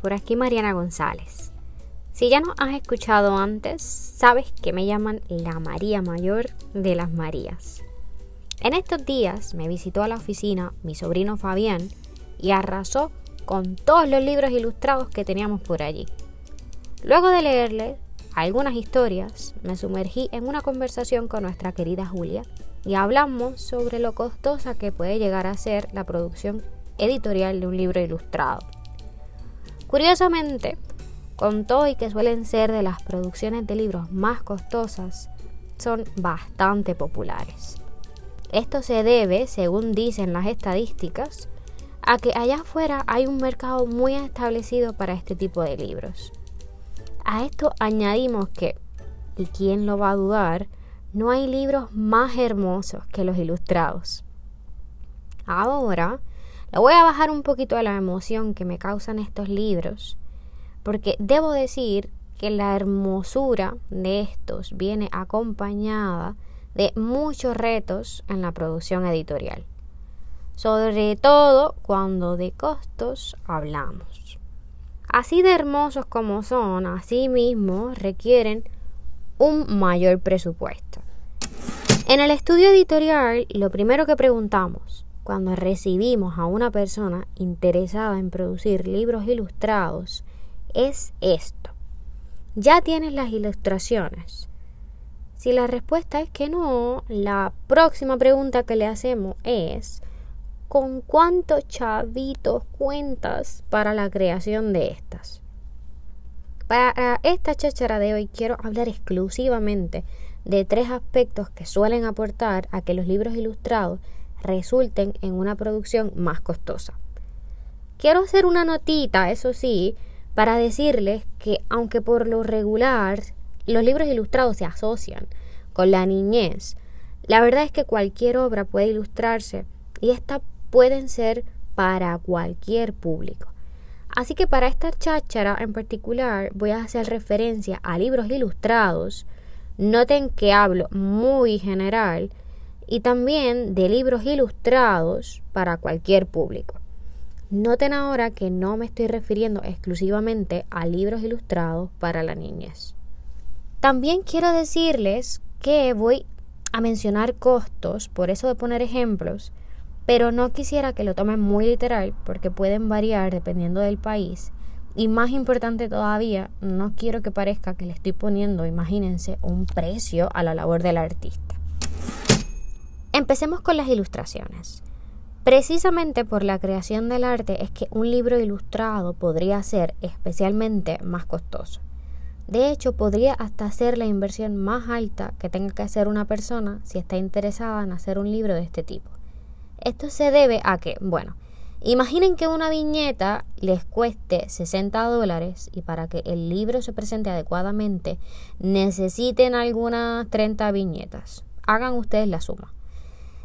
por aquí Mariana González. Si ya nos has escuchado antes, sabes que me llaman la María Mayor de las Marías. En estos días me visitó a la oficina mi sobrino Fabián y arrasó con todos los libros ilustrados que teníamos por allí. Luego de leerle algunas historias, me sumergí en una conversación con nuestra querida Julia y hablamos sobre lo costosa que puede llegar a ser la producción editorial de un libro ilustrado. Curiosamente, con todo y que suelen ser de las producciones de libros más costosas, son bastante populares. Esto se debe, según dicen las estadísticas, a que allá afuera hay un mercado muy establecido para este tipo de libros. A esto añadimos que, y quién lo va a dudar, no hay libros más hermosos que los ilustrados. Ahora, le voy a bajar un poquito a la emoción que me causan estos libros, porque debo decir que la hermosura de estos viene acompañada de muchos retos en la producción editorial, sobre todo cuando de costos hablamos. Así de hermosos como son, así mismo requieren un mayor presupuesto. En el estudio editorial, lo primero que preguntamos cuando recibimos a una persona interesada en producir libros ilustrados es esto. ¿Ya tienes las ilustraciones? Si la respuesta es que no, la próxima pregunta que le hacemos es ¿con cuántos chavitos cuentas para la creación de estas? Para esta cháchara de hoy quiero hablar exclusivamente de tres aspectos que suelen aportar a que los libros ilustrados resulten en una producción más costosa. Quiero hacer una notita, eso sí, para decirles que aunque por lo regular los libros ilustrados se asocian con la niñez, la verdad es que cualquier obra puede ilustrarse y estas pueden ser para cualquier público. Así que para esta cháchara en particular voy a hacer referencia a libros ilustrados. Noten que hablo muy general y también de libros ilustrados para cualquier público. Noten ahora que no me estoy refiriendo exclusivamente a libros ilustrados para la niñez. También quiero decirles que voy a mencionar costos, por eso de poner ejemplos, pero no quisiera que lo tomen muy literal porque pueden variar dependiendo del país. Y más importante todavía, no quiero que parezca que le estoy poniendo, imagínense, un precio a la labor del artista. Empecemos con las ilustraciones. Precisamente por la creación del arte es que un libro ilustrado podría ser especialmente más costoso. De hecho, podría hasta ser la inversión más alta que tenga que hacer una persona si está interesada en hacer un libro de este tipo. Esto se debe a que, bueno, imaginen que una viñeta les cueste 60 dólares y para que el libro se presente adecuadamente necesiten algunas 30 viñetas. Hagan ustedes la suma.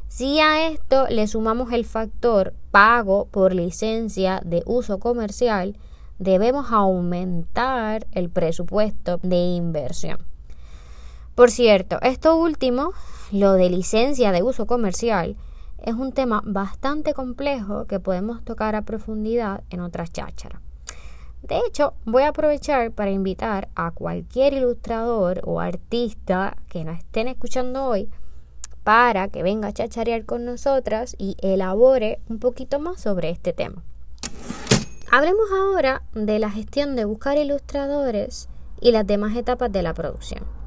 Si a esto le sumamos el factor pago por licencia de uso comercial, debemos aumentar el presupuesto de inversión. Por cierto, esto último, lo de licencia de uso comercial, es un tema bastante complejo que podemos tocar a profundidad en otras chácharas. De hecho, voy a aprovechar para invitar a cualquier ilustrador o artista que nos estén escuchando hoy para que venga a chacharear con nosotras y elabore un poquito más sobre este tema. Hablemos ahora de la gestión de buscar ilustradores y las demás etapas de la producción.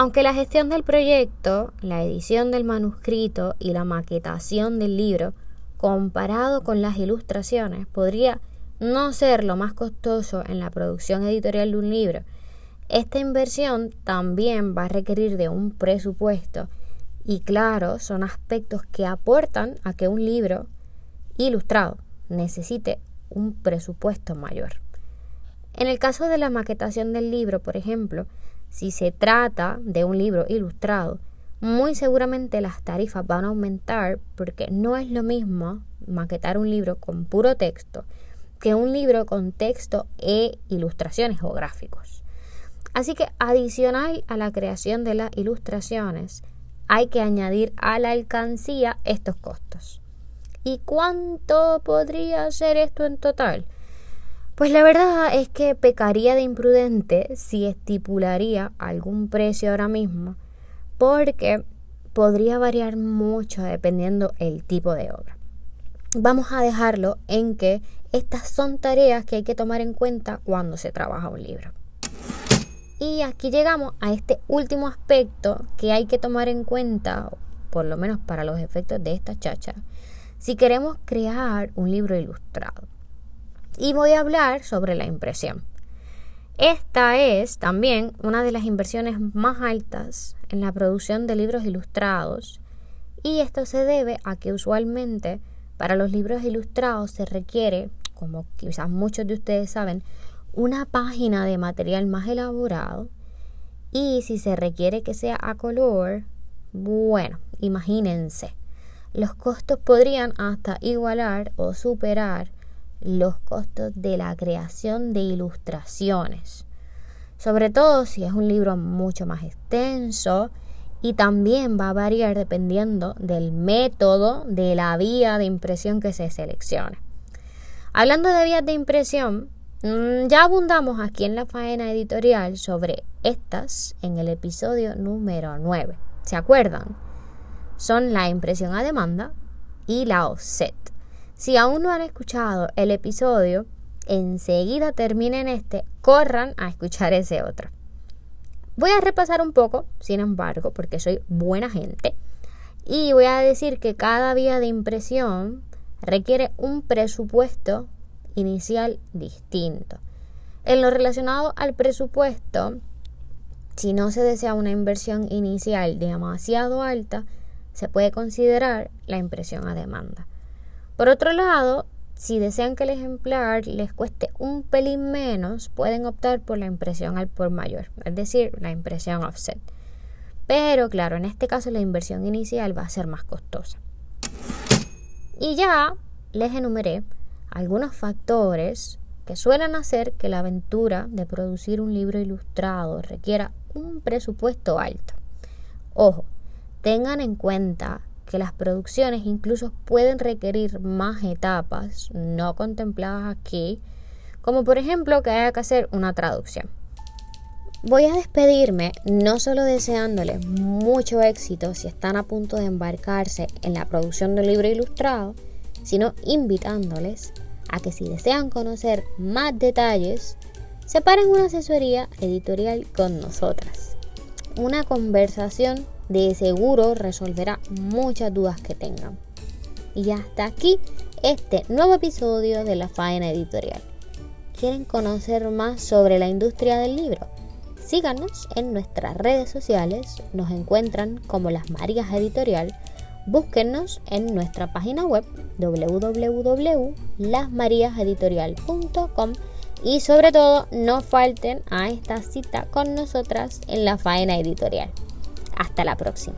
Aunque la gestión del proyecto, la edición del manuscrito y la maquetación del libro, comparado con las ilustraciones, podría no ser lo más costoso en la producción editorial de un libro, esta inversión también va a requerir de un presupuesto y claro, son aspectos que aportan a que un libro ilustrado necesite un presupuesto mayor. En el caso de la maquetación del libro, por ejemplo, si se trata de un libro ilustrado, muy seguramente las tarifas van a aumentar porque no es lo mismo maquetar un libro con puro texto que un libro con texto e ilustraciones o gráficos. Así que adicional a la creación de las ilustraciones, hay que añadir a la alcancía estos costos. ¿Y cuánto podría ser esto en total? Pues la verdad es que pecaría de imprudente si estipularía algún precio ahora mismo, porque podría variar mucho dependiendo el tipo de obra. Vamos a dejarlo en que estas son tareas que hay que tomar en cuenta cuando se trabaja un libro. Y aquí llegamos a este último aspecto que hay que tomar en cuenta, por lo menos para los efectos de esta chacha, si queremos crear un libro ilustrado. Y voy a hablar sobre la impresión. Esta es también una de las inversiones más altas en la producción de libros ilustrados y esto se debe a que usualmente para los libros ilustrados se requiere, como quizás muchos de ustedes saben, una página de material más elaborado y si se requiere que sea a color, bueno, imagínense, los costos podrían hasta igualar o superar los costos de la creación de ilustraciones. Sobre todo si es un libro mucho más extenso y también va a variar dependiendo del método de la vía de impresión que se seleccione. Hablando de vías de impresión, mm, ya abundamos aquí en la faena editorial sobre estas en el episodio número 9. ¿Se acuerdan? Son la impresión a demanda y la offset. Si aún no han escuchado el episodio, enseguida terminen este, corran a escuchar ese otro. Voy a repasar un poco, sin embargo, porque soy buena gente, y voy a decir que cada vía de impresión requiere un presupuesto inicial distinto. En lo relacionado al presupuesto, si no se desea una inversión inicial demasiado alta, se puede considerar la impresión a demanda. Por otro lado, si desean que el ejemplar les cueste un pelín menos, pueden optar por la impresión al por mayor, es decir, la impresión offset. Pero claro, en este caso la inversión inicial va a ser más costosa. Y ya les enumeré algunos factores que suelen hacer que la aventura de producir un libro ilustrado requiera un presupuesto alto. Ojo, tengan en cuenta que las producciones incluso pueden requerir más etapas no contempladas aquí, como por ejemplo que haya que hacer una traducción. Voy a despedirme no solo deseándoles mucho éxito si están a punto de embarcarse en la producción de un libro ilustrado, sino invitándoles a que si desean conocer más detalles, separen una asesoría editorial con nosotras. Una conversación de seguro resolverá muchas dudas que tengan. Y hasta aquí este nuevo episodio de la Faena Editorial. ¿Quieren conocer más sobre la industria del libro? Síganos en nuestras redes sociales, nos encuentran como Las Marías Editorial. Búsquennos en nuestra página web www.lasmariaseditorial.com y sobre todo no falten a esta cita con nosotras en la faena editorial. Hasta la próxima.